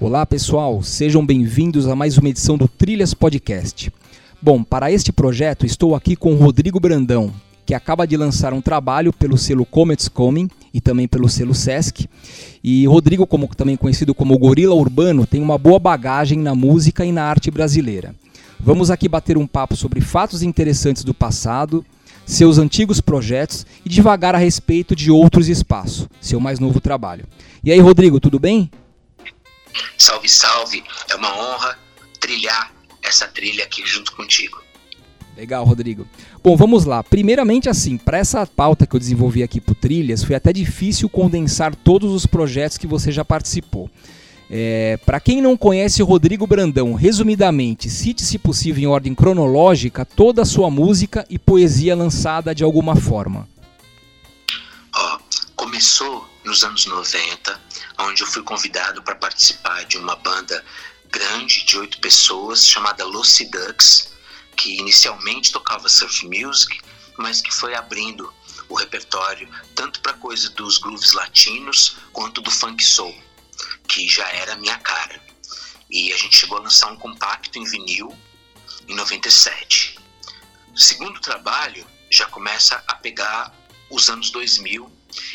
Olá pessoal, sejam bem-vindos a mais uma edição do Trilhas Podcast. Bom, para este projeto estou aqui com Rodrigo Brandão, que acaba de lançar um trabalho pelo selo Comets Coming e também pelo selo Sesc. E Rodrigo, como também conhecido como Gorila Urbano, tem uma boa bagagem na música e na arte brasileira. Vamos aqui bater um papo sobre fatos interessantes do passado, seus antigos projetos e devagar a respeito de outros espaços, seu mais novo trabalho. E aí, Rodrigo, tudo bem? Salve, salve! É uma honra trilhar essa trilha aqui junto contigo. Legal, Rodrigo. Bom, vamos lá. Primeiramente, assim, para essa pauta que eu desenvolvi aqui por Trilhas, foi até difícil condensar todos os projetos que você já participou. É, para quem não conhece Rodrigo Brandão, resumidamente, cite, se possível, em ordem cronológica, toda a sua música e poesia lançada de alguma forma. Oh, começou nos anos 90, onde eu fui convidado para participar de uma banda grande de oito pessoas chamada Lucy Ducks que inicialmente tocava surf music, mas que foi abrindo o repertório tanto para coisa dos grooves latinos quanto do funk soul, que já era minha cara. E a gente chegou a lançar um compacto em vinil em 97. O segundo trabalho já começa a pegar os anos 2000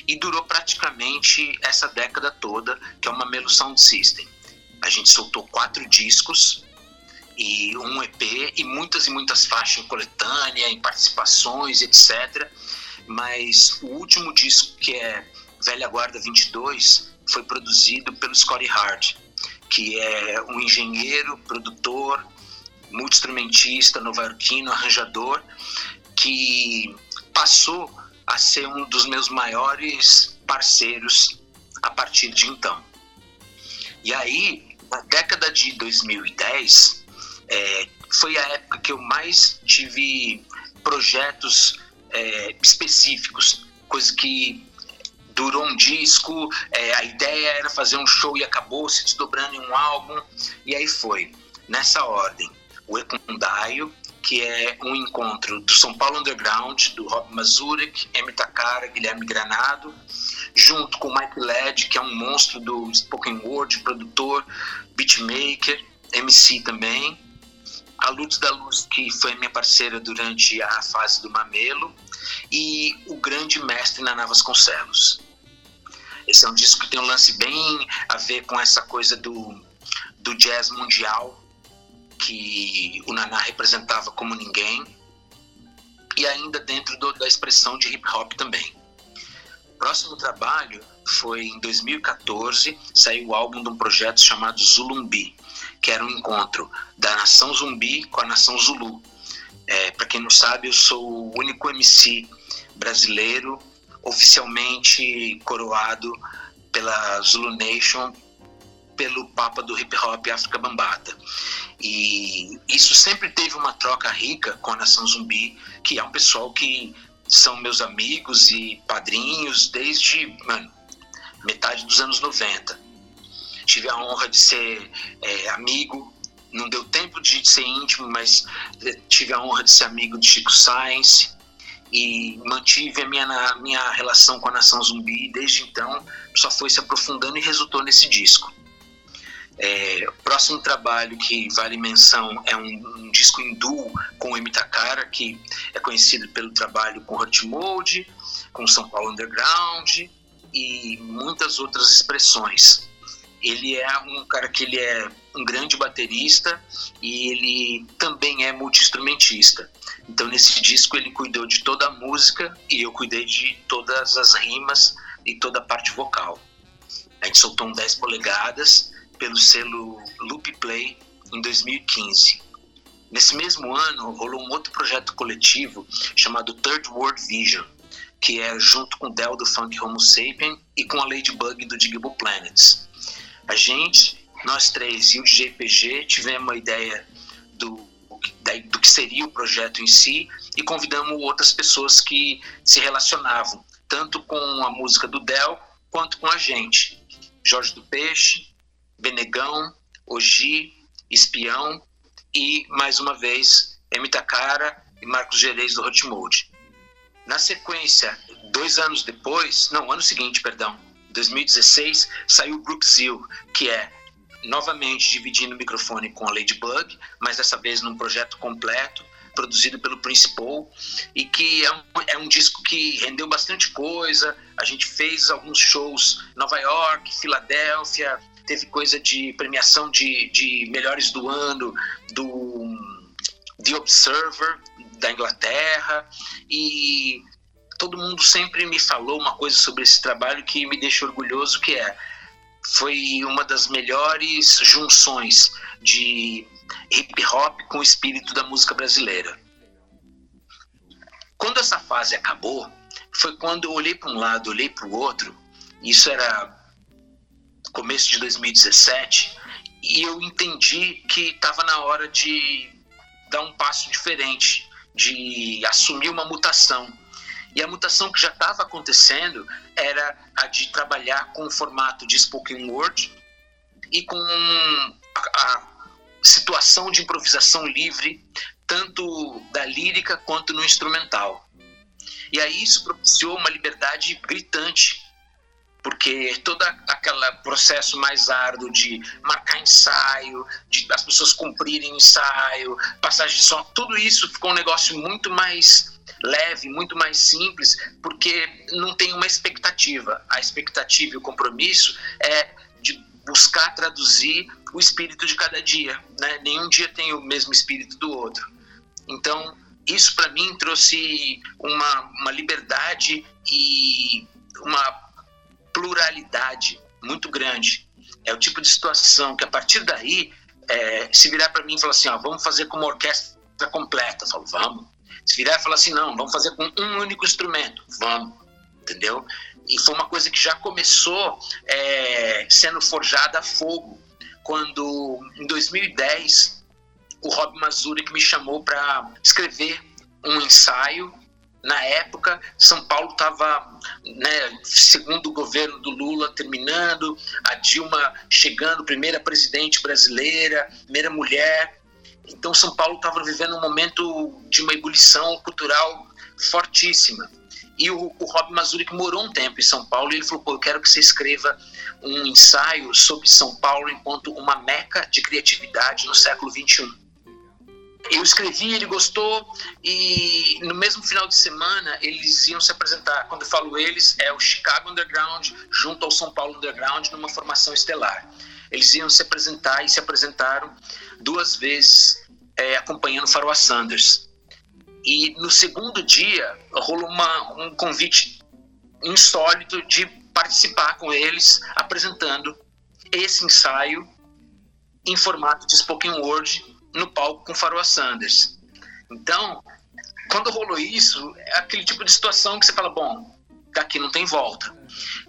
e durou praticamente essa década toda, que é uma Melo Sound System. A gente soltou quatro discos e um EP e muitas e muitas faixas em coletânea, em participações, etc. Mas o último disco, que é Velha Guarda 22, foi produzido pelo Scotty Hart, que é um engenheiro, produtor, multi-instrumentista, nova-iorquino, arranjador, que passou a ser um dos meus maiores parceiros a partir de então. E aí, na década de 2010, é, foi a época que eu mais tive projetos é, específicos, coisa que durou um disco, é, a ideia era fazer um show e acabou se desdobrando em um álbum, e aí foi, nessa ordem, o Ekundaio, que é um encontro do São Paulo Underground, do Rob Mazurek, Emi Takara, Guilherme Granado, junto com o Mike Led, que é um monstro do spoken word, produtor, beatmaker, MC também, a Lutz da Luz, que foi minha parceira durante a fase do Mamelo, e o grande mestre Naná Vasconcelos. Esse é um disco que tem um lance bem a ver com essa coisa do, do jazz mundial, que o Naná representava como ninguém, e ainda dentro do, da expressão de hip hop também. O próximo trabalho foi em 2014, saiu o álbum de um projeto chamado Zulumbi, que era um encontro da nação zumbi com a nação zulu. É, Para quem não sabe, eu sou o único MC brasileiro oficialmente coroado pela Zulu Nation pelo Papa do Hip Hop África Bambata. E isso sempre teve uma troca rica com a nação zumbi, que é um pessoal que são meus amigos e padrinhos desde mano, metade dos anos 90 tive a honra de ser é, amigo, não deu tempo de ser íntimo, mas é, tive a honra de ser amigo de Chico Sainz e mantive a minha, minha relação com a Nação Zumbi desde então só foi se aprofundando e resultou nesse disco. É, próximo trabalho que vale menção é um, um disco duo com o Emitakara, que é conhecido pelo trabalho com Hurt Mode, com São Paulo Underground e muitas outras expressões ele é um cara que ele é um grande baterista e ele também é multi-instrumentista. Então nesse disco ele cuidou de toda a música e eu cuidei de todas as rimas e toda a parte vocal. A gente soltou um 10 polegadas pelo selo Loop Play em 2015. Nesse mesmo ano rolou um outro projeto coletivo chamado Third World Vision, que é junto com o Del do Funk Homo Sapien e com a Ladybug do Digable Planets. A gente, nós três e o DJPG tivemos a ideia do, do que seria o projeto em si e convidamos outras pessoas que se relacionavam, tanto com a música do Del quanto com a gente. Jorge do Peixe, Benegão, Ogi, Espião e, mais uma vez, Emi Takara e Marcos Gerês do Hot Mode. Na sequência, dois anos depois, não, ano seguinte, perdão, 2016, saiu Brookzil, que é novamente dividindo o microfone com a Ladybug, mas dessa vez num projeto completo, produzido pelo Principal, e que é um, é um disco que rendeu bastante coisa. A gente fez alguns shows em Nova York, Filadélfia, teve coisa de premiação de, de melhores do ano, do The Observer, da Inglaterra, e todo mundo sempre me falou uma coisa sobre esse trabalho que me deixa orgulhoso, que é foi uma das melhores junções de hip hop com o espírito da música brasileira. Quando essa fase acabou, foi quando eu olhei para um lado, olhei para o outro, isso era começo de 2017, e eu entendi que estava na hora de dar um passo diferente, de assumir uma mutação e a mutação que já estava acontecendo era a de trabalhar com o formato de spoken word e com a, situação de improvisação livre, tanto da lírica quanto no instrumental. E aí isso propiciou uma liberdade gritante, porque todo aquele processo mais árduo de marcar ensaio, de as pessoas cumprirem ensaio, passagem de som, tudo isso ficou um negócio muito mais leve, muito mais simples, porque não tem uma expectativa. A expectativa e o compromisso é de buscar traduzir o espírito de cada dia. Né? Nenhum dia tem o mesmo espírito do outro. Então, isso para mim trouxe uma, uma liberdade e uma pluralidade muito grande. É o tipo de situação que a partir daí, é, se virar para mim e falar assim, ó, vamos fazer com uma orquestra completa, eu falo, vamos se virar e falar assim, não, vamos fazer com um único instrumento, vamos, entendeu? E foi uma coisa que já começou é, sendo forjada a fogo, quando em 2010 o Rob Mazuri me chamou para escrever um ensaio. Na época, São Paulo estava, né, segundo o governo do Lula, terminando, a Dilma chegando, primeira presidente brasileira, primeira mulher, então São Paulo estava vivendo um momento de uma ebulição cultural fortíssima. E o, o Rob Mazuri, que morou um tempo em São Paulo, ele falou: Pô, eu quero que você escreva um ensaio sobre São Paulo enquanto uma meca de criatividade no século XXI. Eu escrevi, ele gostou, e no mesmo final de semana eles iam se apresentar. Quando eu falo eles, é o Chicago Underground junto ao São Paulo Underground numa formação estelar. Eles iam se apresentar e se apresentaram duas vezes é, acompanhando Faroa Sanders. E no segundo dia rolou uma, um convite insólito de participar com eles apresentando esse ensaio em formato de spoken word no palco com Faroa Sanders. Então, quando rolou isso, é aquele tipo de situação que você fala, bom, daqui não tem volta.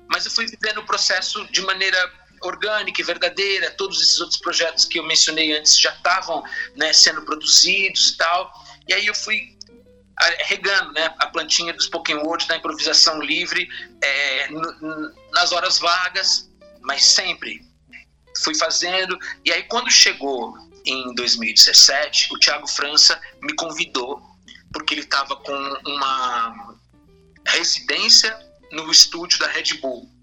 Mas eu fui vivendo o processo de maneira orgânica e verdadeira, todos esses outros projetos que eu mencionei antes já estavam né, sendo produzidos e tal. E aí eu fui regando né, a plantinha do spoken word, da improvisação livre, é, nas horas vagas, mas sempre fui fazendo. E aí quando chegou em 2017, o Thiago França me convidou, porque ele estava com uma residência no estúdio da Red Bull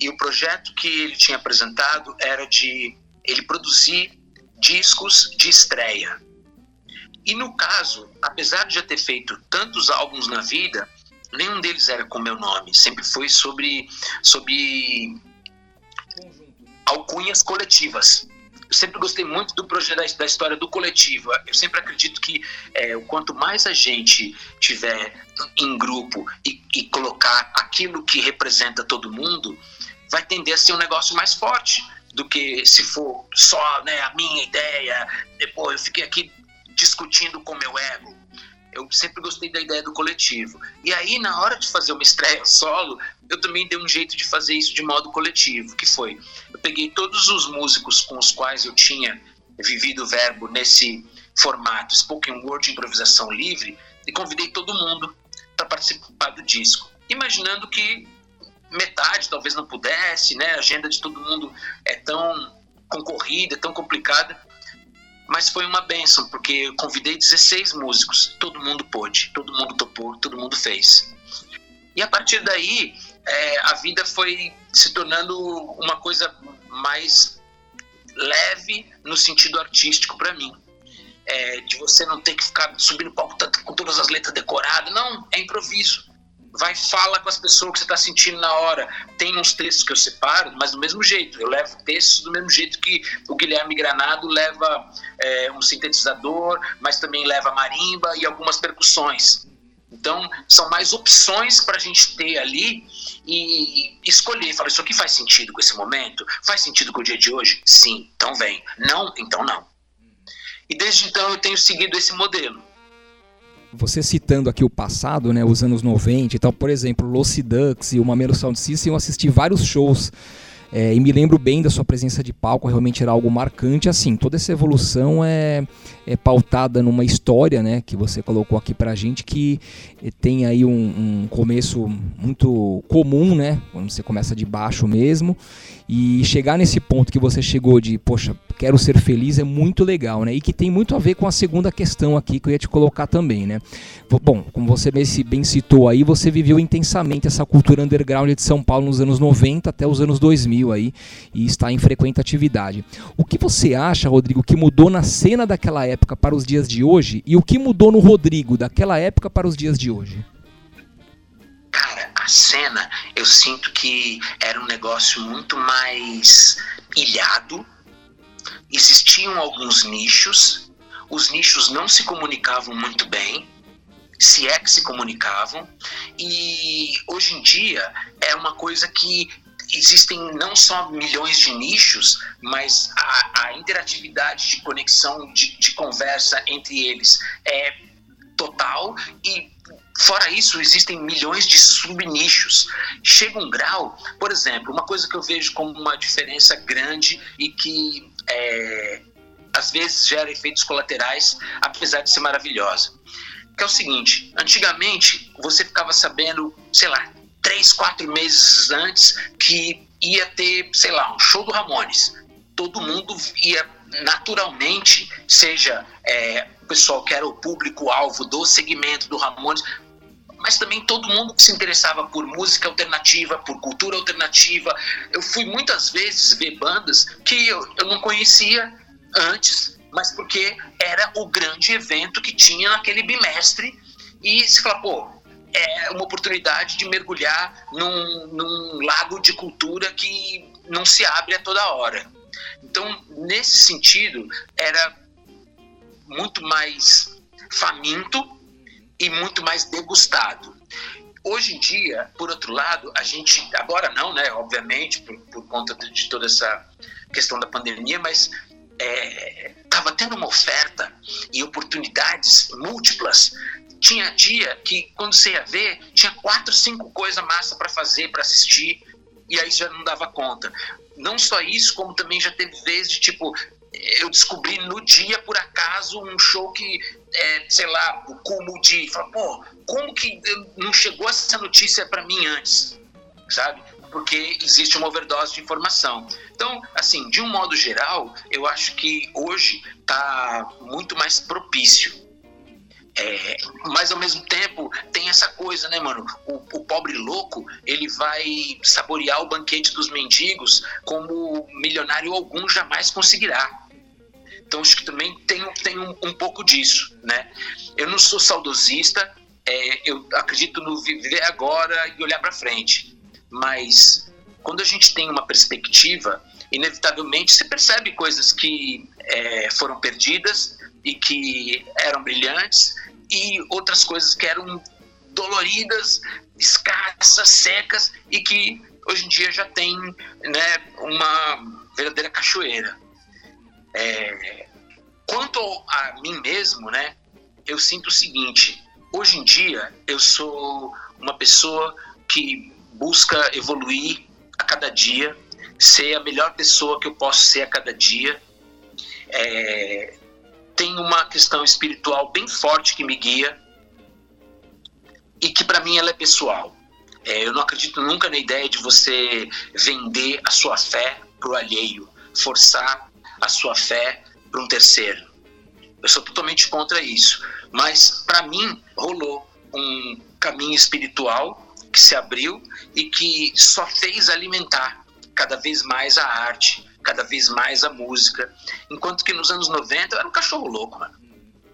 e o projeto que ele tinha apresentado era de ele produzir discos de estreia. E no caso, apesar de já ter feito tantos álbuns na vida, nenhum deles era com meu nome, sempre foi sobre sobre alcunhas coletivas. Eu sempre gostei muito do projeto da história do coletivo. Eu sempre acredito que é, quanto mais a gente tiver em grupo e, e colocar aquilo que representa todo mundo, vai tender a ser um negócio mais forte do que se for só né, a minha ideia, depois eu fiquei aqui discutindo com meu ego. Eu sempre gostei da ideia do coletivo. E aí, na hora de fazer uma estreia solo, eu também dei um jeito de fazer isso de modo coletivo, que foi, eu peguei todos os músicos com os quais eu tinha vivido o verbo nesse formato spoken word improvisação livre e convidei todo mundo para participar do disco, imaginando que metade talvez não pudesse, né? A agenda de todo mundo é tão concorrida, tão complicada. Mas foi uma benção, porque eu convidei 16 músicos, todo mundo pôde, todo mundo topou, todo mundo fez. E a partir daí, é, a vida foi se tornando uma coisa mais leve no sentido artístico para mim. É, de você não ter que ficar subindo palco com todas as letras decoradas. Não, é improviso. Vai, fala com as pessoas que você está sentindo na hora. Tem uns textos que eu separo, mas do mesmo jeito. Eu levo textos do mesmo jeito que o Guilherme Granado leva é, um sintetizador, mas também leva marimba e algumas percussões. Então, são mais opções para a gente ter ali e escolher. Falar, isso aqui faz sentido com esse momento? Faz sentido com o dia de hoje? Sim, então vem. Não, então não. E desde então eu tenho seguido esse modelo. Você citando aqui o passado, né, os anos 90 e tal, por exemplo, Lucy Ducks e o Mamelo Sound System, eu assisti vários shows é, e me lembro bem da sua presença de palco, realmente era algo marcante. Assim, toda essa evolução é, é pautada numa história, né, que você colocou aqui pra gente, que tem aí um, um começo muito comum, né, quando você começa de baixo mesmo, e chegar nesse ponto que você chegou de, poxa, quero ser feliz é muito legal, né? E que tem muito a ver com a segunda questão aqui que eu ia te colocar também, né? Bom, como você bem citou aí, você viveu intensamente essa cultura underground de São Paulo nos anos 90 até os anos 2000 aí e está em frequente atividade. O que você acha, Rodrigo, que mudou na cena daquela época para os dias de hoje e o que mudou no Rodrigo daquela época para os dias de hoje? Cena, eu sinto que era um negócio muito mais ilhado. Existiam alguns nichos, os nichos não se comunicavam muito bem, se é que se comunicavam, e hoje em dia é uma coisa que existem não só milhões de nichos, mas a, a interatividade de conexão, de, de conversa entre eles é total e Fora isso, existem milhões de subnichos. Chega um grau, por exemplo, uma coisa que eu vejo como uma diferença grande e que é, às vezes gera efeitos colaterais, apesar de ser maravilhosa. Que é o seguinte: antigamente você ficava sabendo, sei lá, três, quatro meses antes que ia ter, sei lá, um show do Ramones. Todo mundo ia naturalmente, seja é, o pessoal que era o público-alvo do segmento do Ramones, mas também todo mundo que se interessava por música alternativa, por cultura alternativa. Eu fui muitas vezes ver bandas que eu, eu não conhecia antes, mas porque era o grande evento que tinha naquele bimestre. E se fala, pô, é uma oportunidade de mergulhar num, num lago de cultura que não se abre a toda hora. Então, nesse sentido, era muito mais faminto e muito mais degustado. Hoje em dia, por outro lado, a gente, agora não, né, obviamente, por, por conta de, toda essa questão da pandemia, mas estava é, tendo uma oferta e oportunidades múltiplas. Tinha dia que, quando você ia ver, tinha quatro, cinco coisas massa para fazer, para assistir, e aí já não dava conta. Não só isso, como também já teve vezes de tipo, eu descobri no dia, por acaso, um show que, é, sei lá, o Cumo de. Fala, pô, como que não chegou essa notícia para mim antes? Sabe? Porque existe uma overdose de informação. Então, assim, de um modo geral, eu acho que hoje está muito mais propício. É, mas ao mesmo tempo tem essa coisa, né, mano? O, o, pobre louco ele vai saborear o banquete dos mendigos como milionário algum jamais conseguirá. Então acho que também tem, tem um, um pouco disso, né? Eu não sou saudosista, é, eu acredito no viver agora e olhar para frente, mas quando a gente tem uma perspectiva, inevitavelmente você percebe coisas que é, foram perdidas e que eram brilhantes e outras coisas que eram doloridas, escassas, secas e que hoje em dia já tem né, uma verdadeira cachoeira. É, quanto a mim mesmo, né, eu sinto o seguinte: hoje em dia eu sou uma pessoa que busca evoluir a cada dia, ser a melhor pessoa que eu posso ser a cada dia. É, tem uma questão espiritual bem forte que me guia e que para mim ela é pessoal. É, eu não acredito nunca na ideia de você vender a sua fé para o alheio, forçar a sua fé para um terceiro. Eu sou totalmente contra isso. Mas, para mim, rolou um caminho espiritual que se abriu e que só fez alimentar cada vez mais a arte, cada vez mais a música. Enquanto que nos anos 90 eu era um cachorro louco, mano.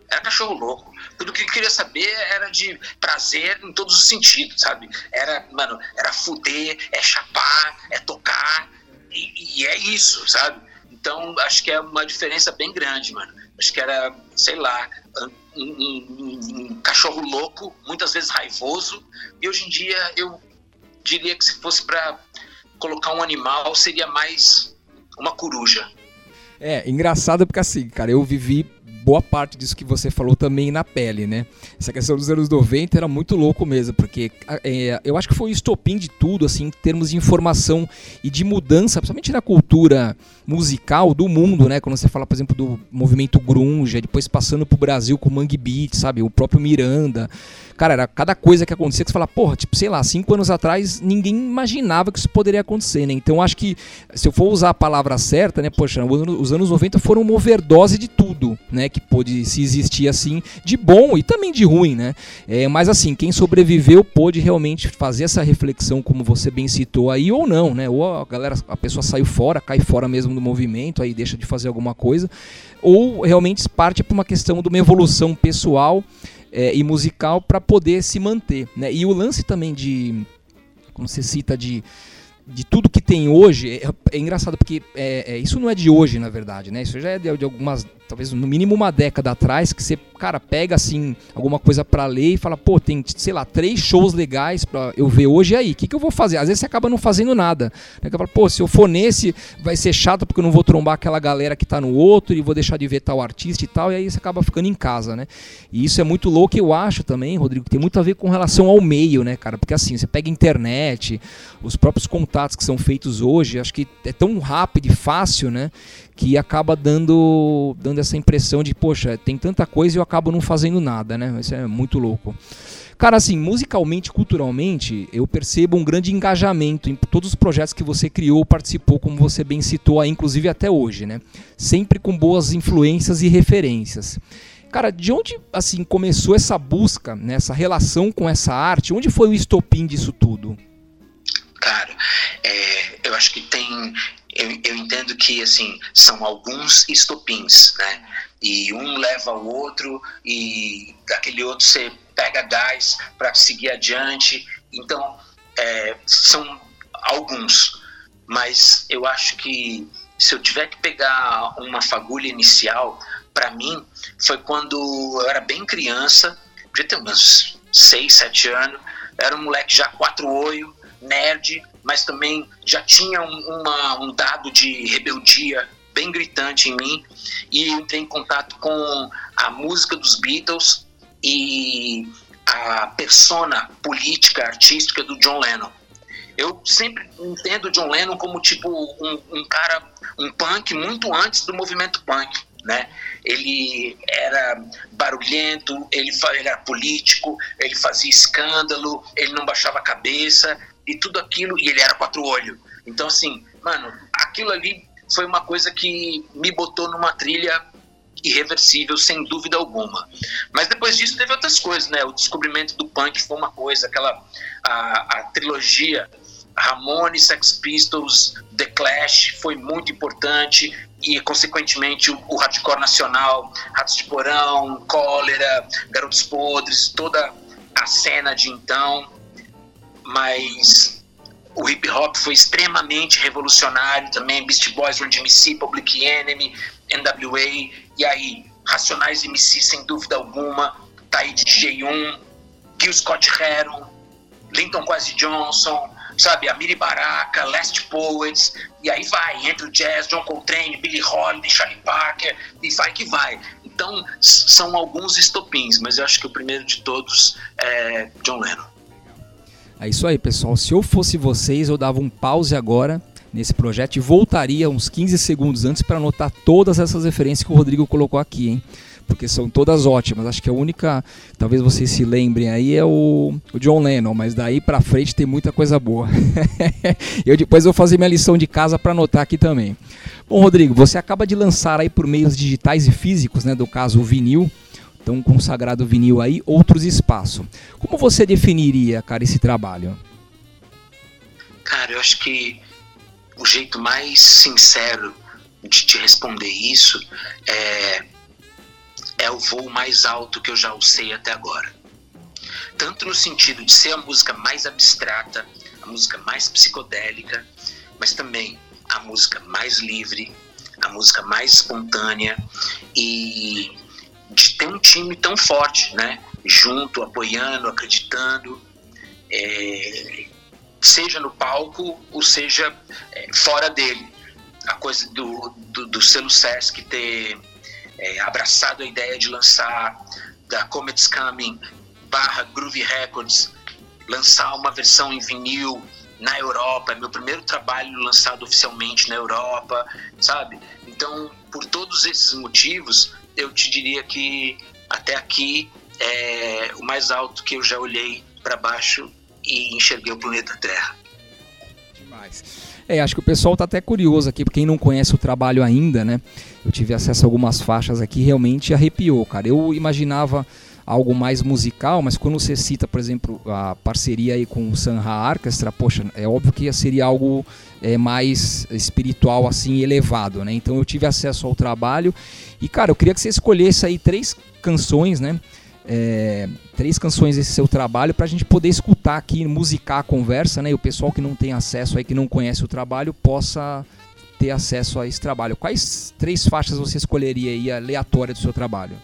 Era cachorro louco. Tudo que eu queria saber era de prazer em todos os sentidos, sabe? Era, mano, era fuder, é chapar, é tocar, e, e é isso, sabe? Então, acho que é uma diferença bem grande, mano. Acho que era, sei lá, um, um, um, cachorro louco, muitas vezes raivoso, e hoje em dia eu diria que se fosse para colocar um animal, seria mais uma coruja. É, engraçado porque assim, cara, eu vivi boa parte disso que você falou também na pele, né? Essa questão dos anos 90 era muito louco mesmo, porque é, eu acho que foi o estopim de tudo, assim, em termos de informação e de mudança, principalmente na cultura musical do mundo, né? Quando você fala, por exemplo, do movimento grunge, depois passando pro Brasil com o Mangue Beat, sabe? O próprio Miranda. Cara, era cada coisa que acontecia que você fala, porra, tipo, sei lá, cinco anos atrás ninguém imaginava que isso poderia acontecer, né? Então acho que se eu for usar a palavra certa, né? Poxa, os anos 90 foram uma overdose de tudo, né? Que pôde se existir assim, de bom e também de ruim, né? É, mas assim, quem sobreviveu pôde realmente fazer essa reflexão, como você bem citou aí, ou não, né? Ou a galera, a pessoa saiu fora, cai fora mesmo do movimento, aí deixa de fazer alguma coisa, ou realmente parte para uma questão de uma evolução pessoal é, e musical para poder se manter. Né? E o lance também de, como você cita, de de tudo que tem hoje é, é engraçado porque é, é, isso não é de hoje na verdade né isso já é de, de, algumas talvez no mínimo uma década atrás que você cara pega assim alguma coisa para ler e fala pô tem sei lá três shows legais para eu ver hoje e aí? O que, que eu vou fazer? Às vezes você acaba não fazendo nada né? fala, pô se eu for nesse vai ser chato porque eu não vou trombar aquela galera que tá no outro e vou deixar de ver tal artista e tal e aí você acaba ficando em casa né? E isso é muito louco eu acho também Rodrigo tem muito a ver com relação ao meio né cara? Porque assim você pega internet os próprios contatos que são feitos hoje acho que é tão rápido e fácil né que acaba dando, dando essa impressão de, poxa, tem tanta coisa e eu acabo não fazendo nada, né? Isso é muito louco. Cara, assim, musicalmente, culturalmente, eu percebo um grande engajamento em todos os projetos que você criou, participou, como você bem citou aí, inclusive até hoje, né? Sempre com boas influências e referências. Cara, de onde assim começou essa busca, né, essa relação com essa arte? Onde foi o estopim disso tudo? Cara, é, eu acho que tem eu, eu entendo que assim são alguns estopins, né? E um leva ao outro e daquele outro você pega gás para seguir adiante. Então é, são alguns, mas eu acho que se eu tiver que pegar uma fagulha inicial, para mim foi quando eu era bem criança, devia ter uns 6, 7 anos, era um moleque já quatro olho, nerd, mas também já tinha um, uma, um dado de rebeldia bem gritante em mim e entrei em contato com a música dos Beatles e a persona política, artística do John Lennon. Eu sempre entendo John Lennon como tipo um, um cara, um punk muito antes do movimento punk, né? Ele era barulhento, ele, ele era político, ele fazia escândalo, ele não baixava a cabeça, e tudo aquilo, e ele era quatro olhos. Então, assim, mano, aquilo ali foi uma coisa que me botou numa trilha irreversível, sem dúvida alguma. Mas depois disso teve outras coisas, né? O descobrimento do punk foi uma coisa, aquela a, a trilogia Ramones, Sex Pistols, The Clash foi muito importante e consequentemente o, o hardcore nacional, Ratos de Porão, Cólera, Garotos Podres, toda a cena de então mas o hip hop foi extremamente revolucionário também. Beast Boys, Run DMC, Public Enemy, NWA, e aí, Racionais MC, sem dúvida alguma, tá aí DJ1, Gil Scott Heron, Linton Quasi Johnson, sabe, Amiri Baraka, Last Poets, e aí vai, entre o jazz, John Coltrane, Billy Holiday, Charlie Parker, e vai que vai. Então, são alguns estopins, mas eu acho que o primeiro de todos é John Lennon. É isso aí, pessoal. Se eu fosse vocês, eu dava um pause agora nesse projeto e voltaria uns 15 segundos antes para anotar todas essas referências que o Rodrigo colocou aqui, hein? Porque são todas ótimas. Acho que a única, talvez vocês se lembrem aí, é o, o John Lennon, mas daí para frente tem muita coisa boa. eu depois vou fazer minha lição de casa para anotar aqui também. Bom, Rodrigo, você acaba de lançar aí por meios digitais e físicos, né, do caso o vinil, então consagrado vinil aí, outros espaços. Como você definiria, cara, esse trabalho? Cara, eu acho que o jeito mais sincero de te responder isso é, é o voo mais alto que eu já usei até agora. Tanto no sentido de ser a música mais abstrata, a música mais psicodélica, mas também a música mais livre, a música mais espontânea e de ter um time tão forte, né? Junto, apoiando, acreditando, é, seja no palco ou seja é, fora dele. A coisa do, do, do selo Sesc ter é, abraçado a ideia de lançar da Comets Coming barra Groovy Records, lançar uma versão em vinil na Europa, é meu primeiro trabalho lançado oficialmente na Europa, sabe? Então, por todos esses motivos, eu te diria que até aqui é o mais alto que eu já olhei para baixo e enxerguei o planeta Terra. Demais. É, acho que o pessoal está até curioso aqui, quem não conhece o trabalho ainda, né? Eu tive acesso a algumas faixas aqui, realmente arrepiou, cara. Eu imaginava algo mais musical, mas quando você cita, por exemplo, a parceria aí com o Sanha Orchestra, poxa, é óbvio que seria algo é, mais espiritual, assim, elevado, né? Então eu tive acesso ao trabalho e, cara, eu queria que você escolhesse aí três canções, né? É, três canções desse seu trabalho para a gente poder escutar aqui, musicar a conversa, né? E o pessoal que não tem acesso aí, que não conhece o trabalho, possa ter acesso a esse trabalho. Quais três faixas você escolheria aí aleatória do seu trabalho?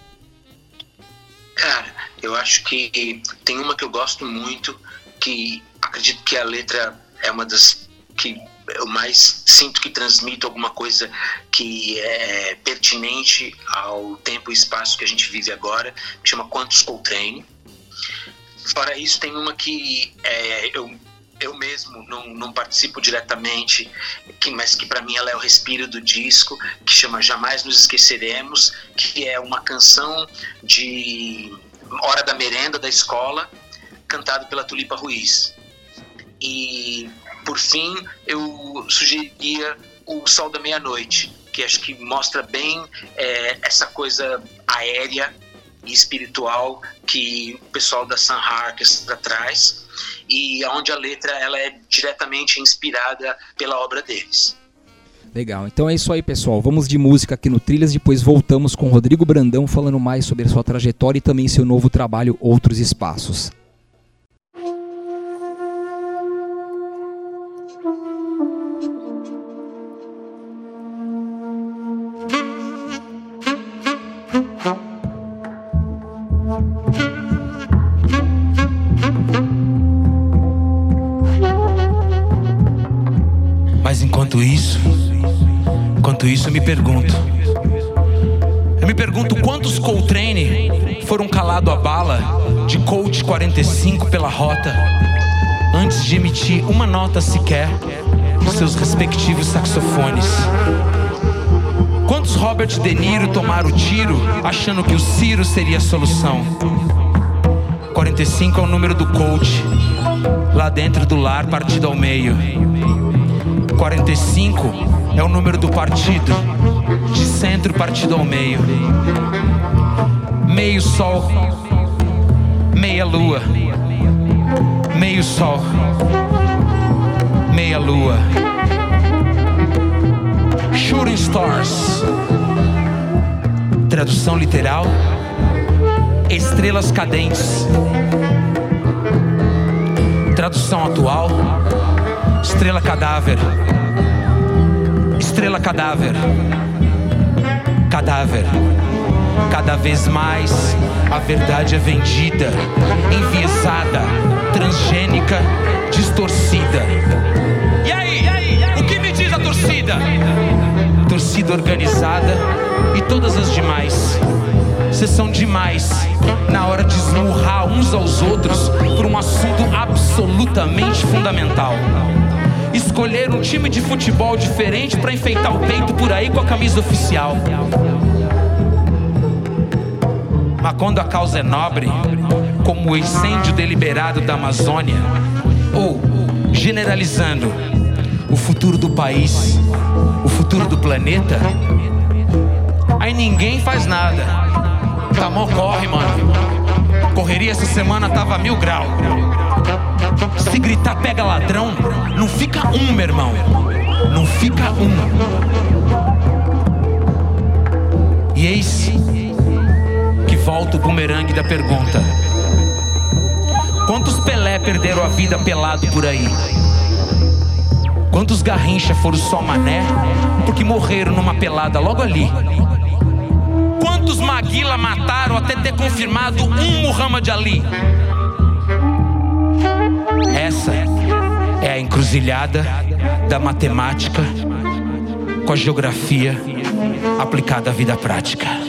Cara, eu acho que tem uma que eu gosto muito, que acredito que a letra é uma das que eu mais sinto que transmito alguma coisa que é pertinente ao tempo e espaço que a gente vive agora, que chama Quantos Coltrane. Fora isso, tem uma que é, eu, eu mesmo não, não participo diretamente, que, mas que para mim ela é o respiro do disco, que chama Jamais Nos Esqueceremos, que é uma canção de hora da merenda da escola, cantado pela Tulipa Ruiz. E por fim, eu sugeriria o Sol da Meia-Noite, que acho que mostra bem é, essa coisa aérea e espiritual que o pessoal da Sun Orchestra traz e onde a letra ela é diretamente inspirada pela obra deles. Legal, então é isso aí pessoal, vamos de música aqui no Trilhas, depois voltamos com Rodrigo Brandão falando mais sobre a sua trajetória e também seu novo trabalho Outros Espaços. Calado a bala de Colt 45 pela rota antes de emitir uma nota sequer dos seus respectivos saxofones. Quantos Robert De Niro tomaram o tiro achando que o Ciro seria a solução? 45 é o número do Colt, lá dentro do lar, partido ao meio. 45 é o número do partido, de centro partido ao meio. Meio sol, meia lua, meio sol, meia lua. Shooting Stars. Tradução literal: Estrelas cadentes. Tradução atual: Estrela cadáver. Estrela cadáver. Cadáver. Cada vez mais a verdade é vendida, enviesada, transgênica, distorcida. E aí? O que me diz a torcida? Torcida organizada e todas as demais. Vocês são demais na hora de esmurrar uns aos outros por um assunto absolutamente fundamental escolher um time de futebol diferente para enfeitar o peito por aí com a camisa oficial. Quando a causa é nobre, como o incêndio deliberado da Amazônia, ou, generalizando, o futuro do país, o futuro do planeta, aí ninguém faz nada. Tá mó corre, mano Correria essa semana tava mil grau. Se gritar pega ladrão, não fica um, meu irmão. Não fica um. E eis que volta o bumerangue da pergunta. Quantos Pelé perderam a vida pelado por aí? Quantos Garrincha foram só mané porque morreram numa pelada logo ali? Quantos Maguila mataram até ter confirmado um Muhammad Ali? Essa é a encruzilhada da matemática com a geografia aplicada à vida prática.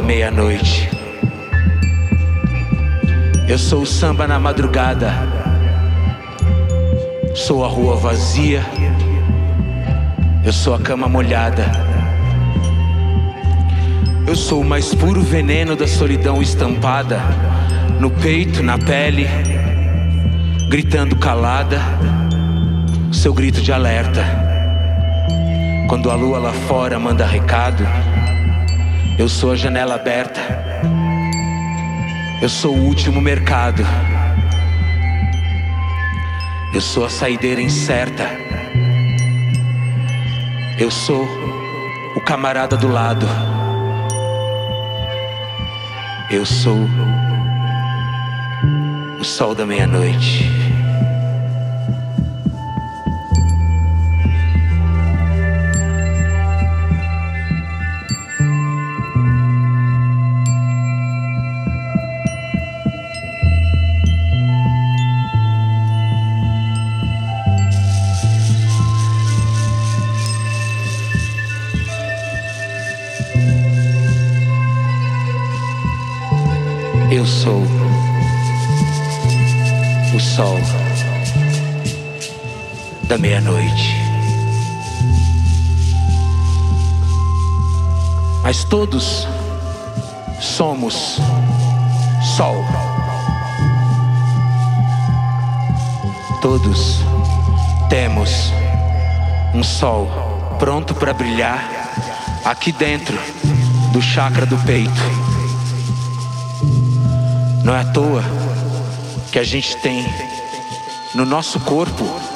Da meia-noite. Eu sou o samba na madrugada. Sou a rua vazia. Eu sou a cama molhada. Eu sou o mais puro veneno da solidão estampada no peito, na pele, gritando calada, seu grito de alerta. Quando a lua lá fora manda recado, eu sou a janela aberta. Eu sou o último mercado. Eu sou a saideira incerta. Eu sou o camarada do lado. Eu sou o sol da meia-noite. Meia-noite. Mas todos somos sol. Todos temos Um sol pronto para brilhar aqui dentro do chakra do peito. Não é à toa que a gente tem no nosso corpo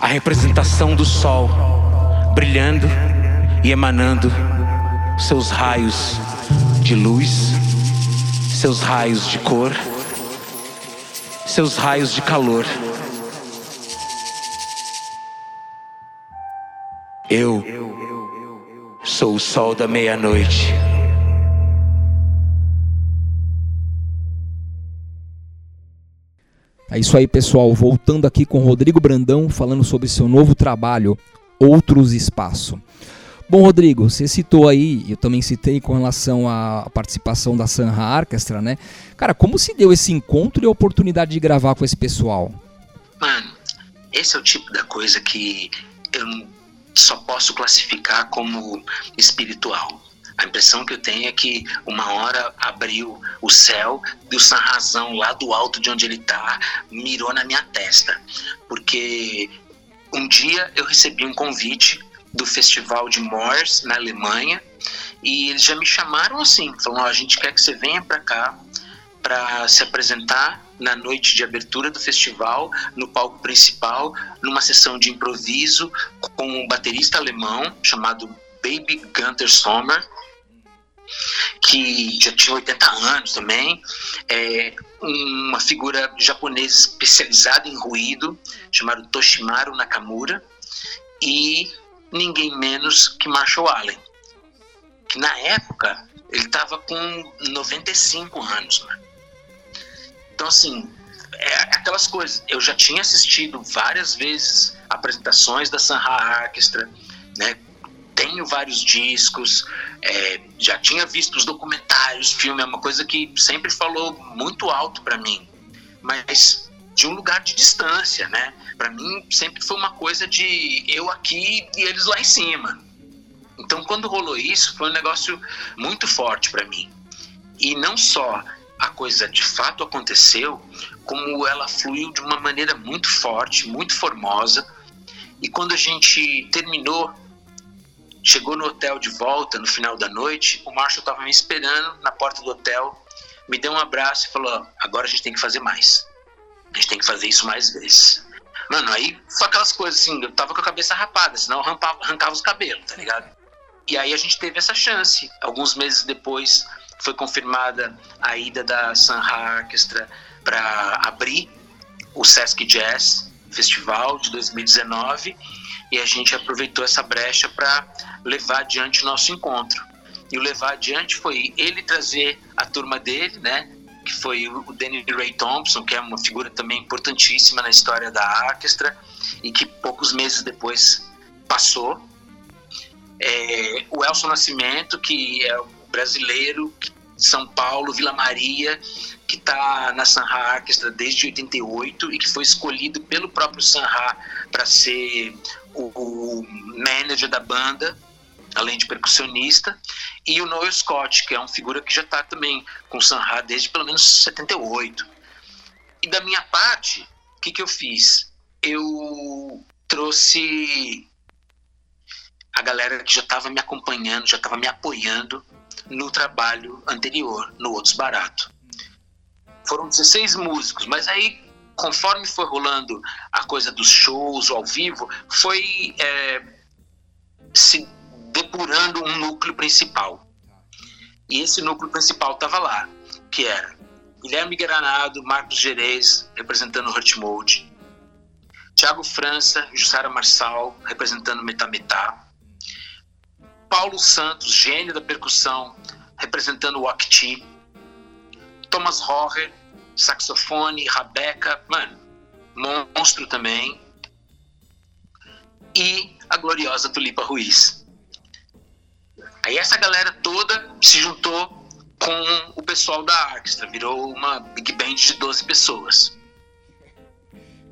a representação do sol brilhando e emanando seus raios de luz, seus raios de cor, seus raios de calor. Eu sou o sol da meia-noite. É isso aí, pessoal. Voltando aqui com Rodrigo Brandão, falando sobre seu novo trabalho, Outros Espaço. Bom, Rodrigo, você citou aí, eu também citei com relação à participação da Sanha Orchestra, né? Cara, como se deu esse encontro e a oportunidade de gravar com esse pessoal? Mano, esse é o tipo da coisa que eu só posso classificar como espiritual. A impressão que eu tenho é que uma hora abriu o céu e o Razão, lá do alto de onde ele está, mirou na minha testa. Porque um dia eu recebi um convite do Festival de Mors, na Alemanha, e eles já me chamaram assim: falaram, oh, a gente quer que você venha para cá para se apresentar na noite de abertura do festival, no palco principal, numa sessão de improviso com um baterista alemão chamado Baby Gunter Sommer, que já tinha 80 anos também, é uma figura japonesa especializada em ruído, chamado Toshimaru Nakamura, e ninguém menos que Marshall Allen, que na época ele estava com 95 anos. Né? Então, assim, é aquelas coisas. Eu já tinha assistido várias vezes apresentações da Sanha Orchestra, né? Tenho vários discos, é, já tinha visto os documentários, filme, é uma coisa que sempre falou muito alto para mim, mas de um lugar de distância, né? Para mim sempre foi uma coisa de eu aqui e eles lá em cima. Então quando rolou isso foi um negócio muito forte para mim. E não só a coisa de fato aconteceu, como ela fluiu de uma maneira muito forte, muito formosa. E quando a gente terminou Chegou no hotel de volta no final da noite, o Marshall estava me esperando na porta do hotel, me deu um abraço e falou: agora a gente tem que fazer mais. A gente tem que fazer isso mais vezes. Mano, aí foi aquelas coisas assim, eu tava com a cabeça rapada, senão eu arrancava, arrancava os cabelos, tá ligado? E aí a gente teve essa chance. Alguns meses depois foi confirmada a ida da Sanha Orchestra para abrir o Sesc Jazz Festival de 2019 e a gente aproveitou essa brecha para levar adiante o nosso encontro. E o levar adiante foi ele trazer a turma dele, né? Que foi o Danny Ray Thompson, que é uma figura também importantíssima na história da orquestra e que poucos meses depois passou. É, o Elson Nascimento, que é brasileiro, São Paulo, Vila Maria, que está na Sanha Orquestra desde 88 e que foi escolhido pelo próprio Sanha para ser o, o manager da banda, além de percussionista, e o Noel Scott, que é uma figura que já está também com o Sanha desde pelo menos 78. E da minha parte, o que, que eu fiz? Eu trouxe a galera que já estava me acompanhando, já estava me apoiando no trabalho anterior, no Outros Barato. Foram 16 músicos, mas aí conforme foi rolando a coisa dos shows ao vivo, foi é, se depurando um núcleo principal. E esse núcleo principal estava lá, que era Guilherme Granado, Marcos Gerês, representando o Hurt Mode, Tiago França, Jussara Marçal, representando Metametá, Paulo Santos, gênio da percussão, representando o Octi, Thomas Horrer, saxofone, rabeca, mano, monstro também. E a gloriosa Tulipa Ruiz. Aí essa galera toda se juntou com o pessoal da orquestra, virou uma big band de 12 pessoas.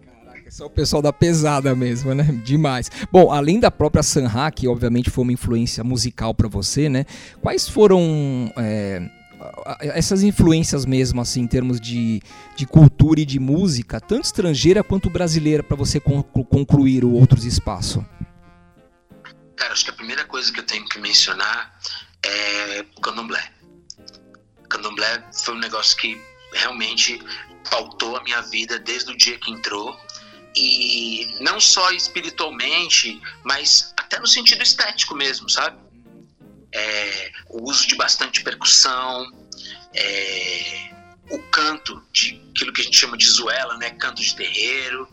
Caraca, só o pessoal da pesada mesmo, né? Demais. Bom, além da própria Sanha, que obviamente foi uma influência musical para você, né? Quais foram é essas influências mesmo, assim, em termos de, de cultura e de música, tanto estrangeira quanto brasileira, para você concluir o Outros Espaço? Cara, acho que a primeira coisa que eu tenho que mencionar é o candomblé. O candomblé foi um negócio que realmente pautou a minha vida desde o dia que entrou. E não só espiritualmente, mas até no sentido estético mesmo, sabe? É, o uso de bastante percussão, é, o canto de aquilo que a gente chama de zuela, né? Canto de terreiro.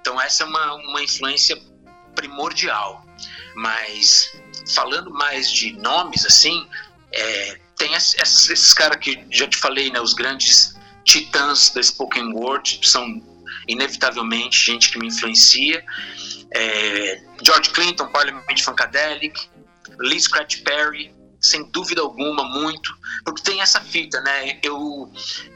Então essa é uma, uma influência primordial. Mas falando mais de nomes assim, é, tem esses, esses caras que já te falei, né? Os grandes titãs da spoken word são inevitavelmente gente que me influencia. É, George Clinton, Parliament Funkadelic, Lee Scratch Perry, sem dúvida alguma, muito, porque tem essa fita, né? Eu,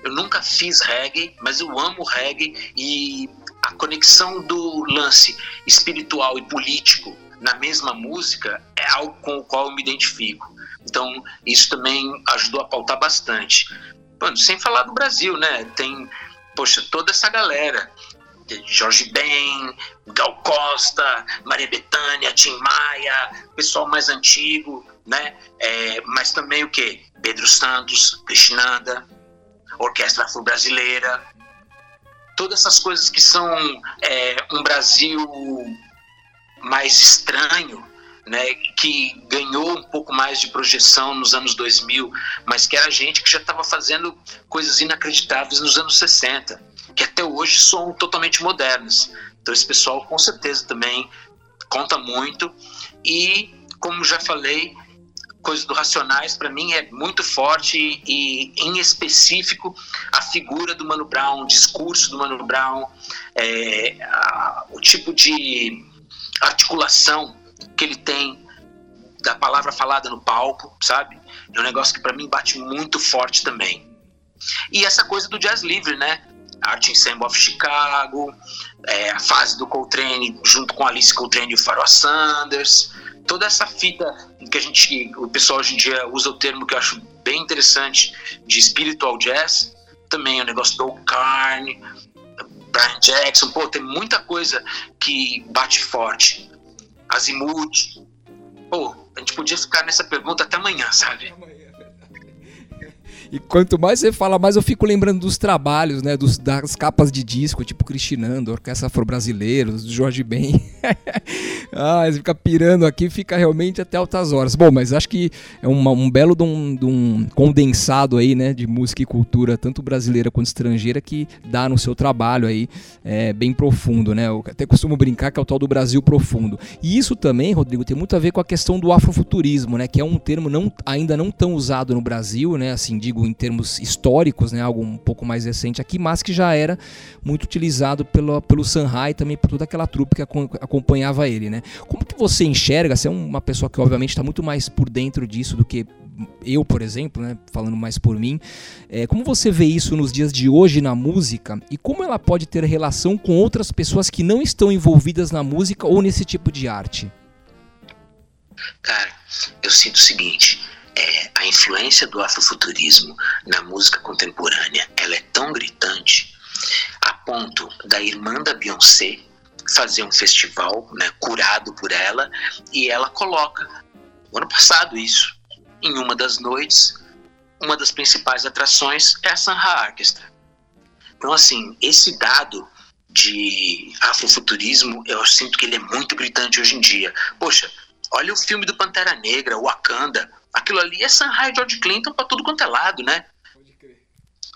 eu nunca fiz reggae, mas eu amo reggae e a conexão do lance espiritual e político na mesma música é algo com o qual eu me identifico. Então, isso também ajudou a pautar bastante. Mano, sem falar do Brasil, né? Tem, poxa, toda essa galera. Jorge Ben, Gal Costa, Maria Bethânia, Tim Maia, pessoal mais antigo, né? É, mas também o que? Pedro Santos, Krishnanda, Orquestra Afro-Brasileira, todas essas coisas que são é, um Brasil mais estranho, né, que ganhou um pouco mais de projeção nos anos 2000, mas que era gente que já estava fazendo coisas inacreditáveis nos anos 60, que até hoje são totalmente modernas. Então esse pessoal com certeza também conta muito e como já falei, coisa do Racionais para mim é muito forte e em específico a figura do Mano Brown, o discurso do Mano Brown, é, a, o tipo de articulação que ele tem da palavra falada no palco, sabe? É um negócio que para mim bate muito forte também. E essa coisa do jazz livre, né? Art Ensemble of Chicago, é, a fase do Coltrane junto com Alice Coltrane e o Pharoah Sanders, toda essa fita que a gente, o pessoal hoje em dia usa o termo que eu acho bem interessante de spiritual jazz, também o negócio do Carne, Brian Jackson, pô, tem muita coisa que bate forte. Azimuth. Pô, a gente podia ficar nessa pergunta até amanhã, sabe? E quanto mais você fala, mais eu fico lembrando dos trabalhos, né? Dos, das capas de disco, tipo Cristinando, Orquestra Afro-Brasileira, do Jorge Ben. ah, fica pirando aqui, fica realmente até altas horas. Bom, mas acho que é uma, um belo de um, de um, condensado aí, né? De música e cultura, tanto brasileira quanto estrangeira, que dá no seu trabalho aí, é, bem profundo, né? Eu até costumo brincar que é o tal do Brasil profundo. E isso também, Rodrigo, tem muito a ver com a questão do afrofuturismo, né? Que é um termo não, ainda não tão usado no Brasil, né? Assim, digo em termos históricos, né, algo um pouco mais recente aqui, mas que já era muito utilizado pelo, pelo Sanhai também por toda aquela trupe que acompanhava ele. Né? Como que você enxerga, você é uma pessoa que obviamente está muito mais por dentro disso do que eu, por exemplo, né, falando mais por mim, é, como você vê isso nos dias de hoje na música e como ela pode ter relação com outras pessoas que não estão envolvidas na música ou nesse tipo de arte? Cara, eu sinto o seguinte: é, a influência do afrofuturismo na música contemporânea ela é tão gritante a ponto da irmã da Beyoncé fazer um festival né, curado por ela e ela coloca no ano passado isso em uma das noites uma das principais atrações é a Sanha Orchestra. Então assim esse dado de afrofuturismo eu sinto que ele é muito gritante hoje em dia. Poxa olha o filme do Pantera Negra Wakanda Aquilo ali é Sanhai George Clinton para tudo quanto é lado, né?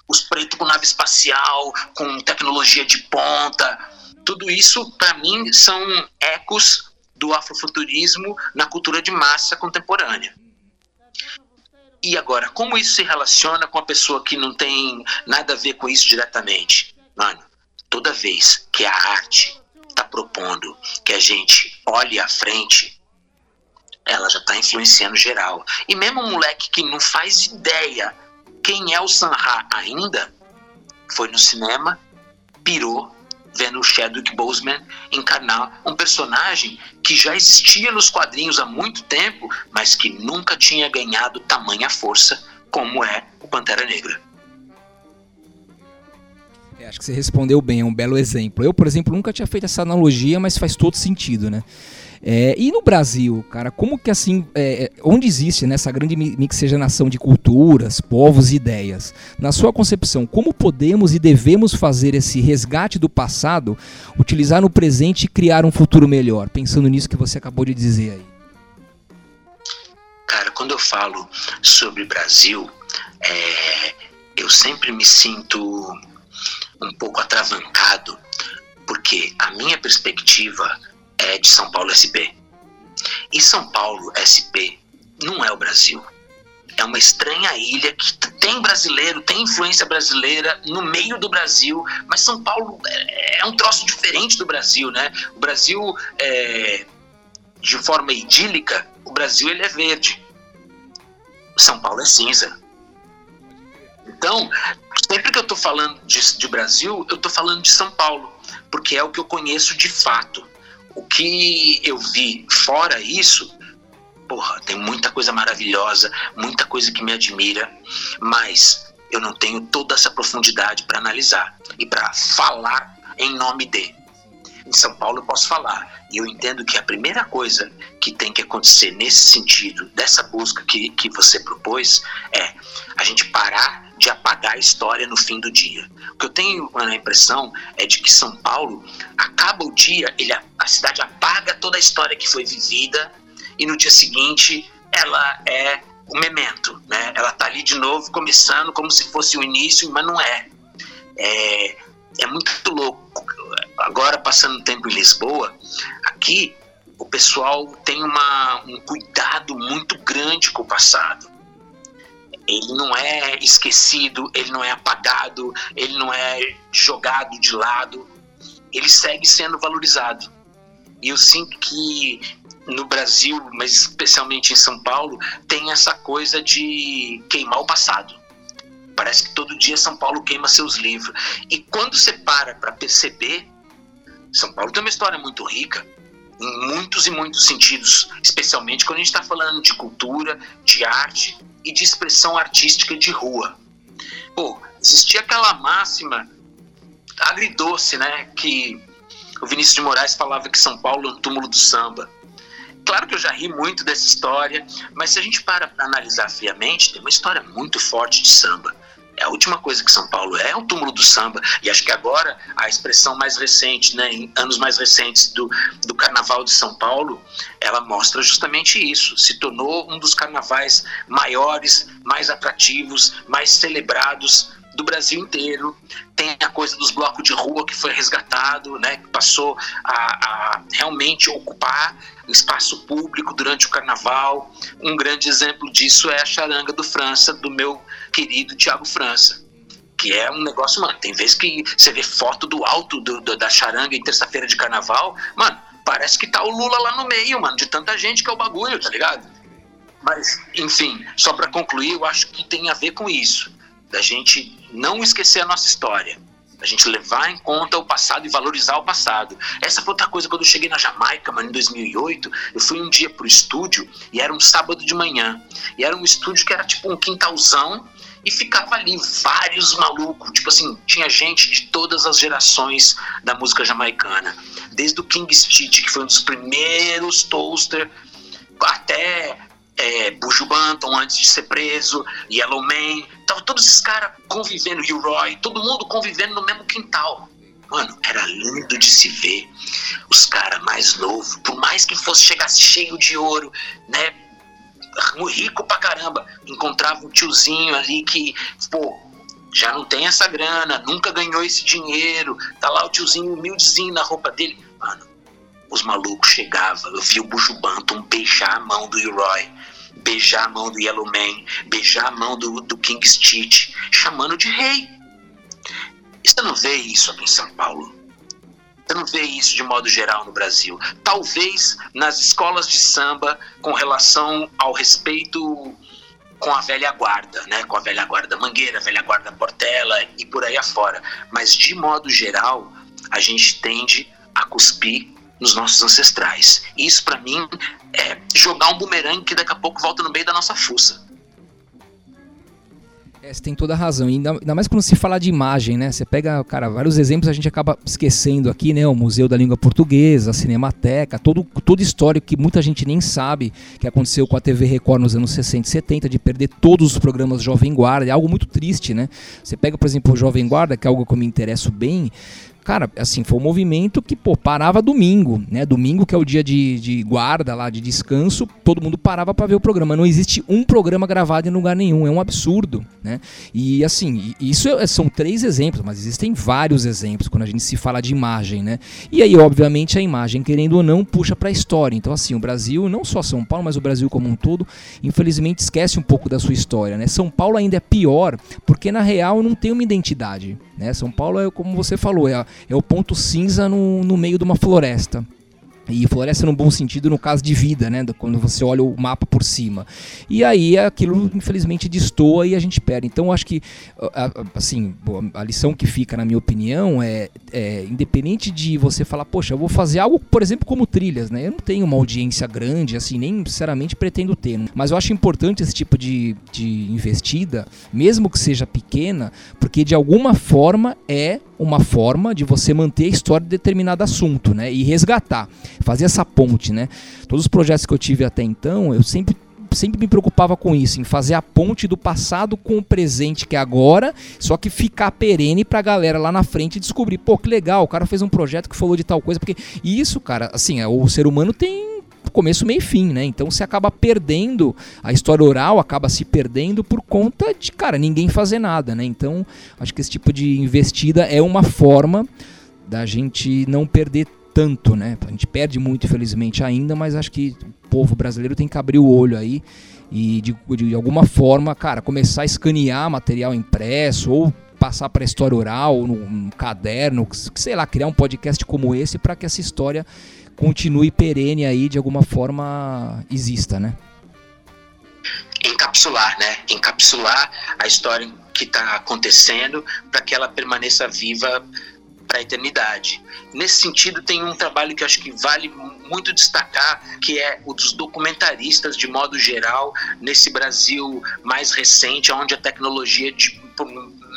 Os pretos com nave espacial, com tecnologia de ponta, tudo isso para mim são ecos do afrofuturismo na cultura de massa contemporânea. E agora, como isso se relaciona com a pessoa que não tem nada a ver com isso diretamente? Mano, toda vez que a arte está propondo que a gente olhe à frente, ela já está influenciando geral. E mesmo um moleque que não faz ideia quem é o Sanha ainda, foi no cinema, pirou, vendo o Chadwick Boseman encarnar um personagem que já existia nos quadrinhos há muito tempo, mas que nunca tinha ganhado tamanha força como é o Pantera Negra. É, acho que você respondeu bem, é um belo exemplo. Eu, por exemplo, nunca tinha feito essa analogia, mas faz todo sentido, né? É, e no Brasil, cara, como que assim, é, é onde existe nessa né, grande mixigenação de culturas, povos e ideias, na sua concepção, como podemos e devemos fazer esse resgate do passado, utilizar no presente e criar um futuro melhor? Pensando nisso que você acabou de dizer aí. Cara, quando eu falo sobre Brasil, é, eu sempre me sinto um pouco atravancado, porque a minha perspectiva é de São Paulo SP. E São Paulo SP não é o Brasil. É uma estranha ilha que tem brasileiro, tem influência brasileira no meio do Brasil, mas São Paulo é, é um troço diferente do Brasil, né? O Brasil, é, de forma idílica, o Brasil ele é verde. São Paulo é cinza. Então, sempre que eu estou falando de, de Brasil, eu estou falando de São Paulo, porque é o que eu conheço de fato. O que eu vi fora isso, porra, tem muita coisa maravilhosa, muita coisa que me admira, mas eu não tenho toda essa profundidade para analisar e para falar em nome de. Em São Paulo eu posso falar. E eu entendo que a primeira coisa que tem que acontecer nesse sentido, dessa busca que, que você propôs, é a gente parar de apagar a história no fim do dia. O que eu tenho a impressão é de que São Paulo acaba o dia, ele, a cidade apaga toda a história que foi vivida e no dia seguinte ela é o memento, né? Ela tá ali de novo começando como se fosse o início, mas não é. É, é muito louco. Agora passando tempo em Lisboa, aqui o pessoal tem uma, um cuidado muito grande com o passado ele não é esquecido, ele não é apagado, ele não é jogado de lado, ele segue sendo valorizado. E eu sinto que no Brasil, mas especialmente em São Paulo, tem essa coisa de queimar o passado. Parece que todo dia São Paulo queima seus livros. E quando você para para perceber, São Paulo tem uma história muito rica, em muitos e muitos sentidos, especialmente quando a gente está falando de cultura, de arte, e de expressão artística de rua. Pô, existia aquela máxima agridoce, né? Que o Vinícius de Moraes falava que São Paulo é um túmulo do samba. Claro que eu já ri muito dessa história, mas se a gente para para analisar friamente, tem uma história muito forte de samba. É a última coisa que São Paulo é, é o túmulo do samba. E acho que agora a expressão mais recente, né, em anos mais recentes do, do Carnaval de São Paulo, ela mostra justamente isso. Se tornou um dos carnavais maiores, mais atrativos, mais celebrados do Brasil inteiro. Tem a coisa dos blocos de rua que foi resgatado, né, que passou a, a realmente ocupar espaço público durante o carnaval. Um grande exemplo disso é a charanga do França, do meu querido Tiago França. Que é um negócio, mano. Tem vezes que você vê foto do alto do, do, da charanga em terça-feira de carnaval, mano, parece que tá o Lula lá no meio, mano, de tanta gente que é o bagulho, tá ligado? Mas, enfim, só para concluir, eu acho que tem a ver com isso, da gente não esquecer a nossa história, a gente levar em conta o passado e valorizar o passado. Essa foi outra coisa quando eu cheguei na Jamaica, mano, em 2008. Eu fui um dia pro estúdio e era um sábado de manhã. E era um estúdio que era tipo um quintalzão e ficava ali vários malucos, tipo assim, tinha gente de todas as gerações da música jamaicana, desde o King Stitch, que foi um dos primeiros toaster, até é, Buju Banton antes de ser preso, Yellow Man, tava todos esses caras convivendo, e o Roy, todo mundo convivendo no mesmo quintal. Mano, era lindo de se ver os caras mais novos, por mais que fosse chegasse cheio de ouro, né? Rico pra caramba, encontrava um tiozinho ali que, pô, já não tem essa grana, nunca ganhou esse dinheiro, tá lá o tiozinho humildezinho na roupa dele. Mano, os malucos chegavam, eu vi o Banton beijar a mão do Roy, beijar a mão do Yellow Man, beijar a mão do, do King Stitch, chamando de rei. Você não vê isso aqui em São Paulo. Você não vê isso de modo geral no Brasil. Talvez nas escolas de samba, com relação ao respeito com a velha guarda, né? Com a velha guarda Mangueira, velha guarda Portela e por aí afora. Mas de modo geral, a gente tende a cuspir nos nossos ancestrais. Isso para mim é jogar um bumerangue que daqui a pouco volta no meio da nossa fuça. É, você tem toda a razão. E ainda, ainda mais quando se fala de imagem, né? Você pega, cara, vários exemplos a gente acaba esquecendo aqui, né? O Museu da Língua Portuguesa, a Cinemateca, todo, todo histórico que muita gente nem sabe que aconteceu com a TV Record nos anos 60 e 70, de perder todos os programas Jovem Guarda. É algo muito triste, né? Você pega, por exemplo, o Jovem Guarda, que é algo que eu me interesso bem. Cara, assim, foi um movimento que, pô, parava domingo, né? Domingo, que é o dia de, de guarda lá, de descanso, todo mundo parava para ver o programa. Não existe um programa gravado em lugar nenhum, é um absurdo, né? E assim, isso é, são três exemplos, mas existem vários exemplos quando a gente se fala de imagem, né? E aí, obviamente, a imagem, querendo ou não, puxa para a história. Então, assim, o Brasil, não só São Paulo, mas o Brasil como um todo, infelizmente esquece um pouco da sua história, né? São Paulo ainda é pior, porque na real não tem uma identidade, né? São Paulo é como você falou, é a, é o ponto cinza no, no meio de uma floresta. E floresta no bom sentido no caso de vida, né? Quando você olha o mapa por cima. E aí aquilo, infelizmente, destoa e a gente perde. Então, acho que, assim, a lição que fica, na minha opinião, é, é, independente de você falar, poxa, eu vou fazer algo, por exemplo, como trilhas, né? Eu não tenho uma audiência grande, assim, nem sinceramente pretendo ter. Mas eu acho importante esse tipo de, de investida, mesmo que seja pequena, porque de alguma forma é uma forma de você manter a história de determinado assunto, né? E resgatar, fazer essa ponte, né? Todos os projetos que eu tive até então, eu sempre sempre me preocupava com isso, em fazer a ponte do passado com o presente que é agora, só que ficar perene pra galera lá na frente descobrir, pô, que legal, o cara fez um projeto que falou de tal coisa, porque isso, cara, assim, é, o ser humano tem começo, meio e fim, né? Então você acaba perdendo, a história oral acaba se perdendo por conta de, cara, ninguém fazer nada, né? Então acho que esse tipo de investida é uma forma da gente não perder tanto, né? A gente perde muito, infelizmente, ainda, mas acho que o povo brasileiro tem que abrir o olho aí e de, de alguma forma, cara, começar a escanear material impresso ou passar para a história oral, num, caderno, sei lá, criar um podcast como esse para que essa história continue perene aí, de alguma forma exista, né? Encapsular, né? Encapsular a história que está acontecendo para que ela permaneça viva para a eternidade. Nesse sentido, tem um trabalho que acho que vale muito destacar, que é o dos documentaristas, de modo geral, nesse Brasil mais recente, onde a tecnologia, por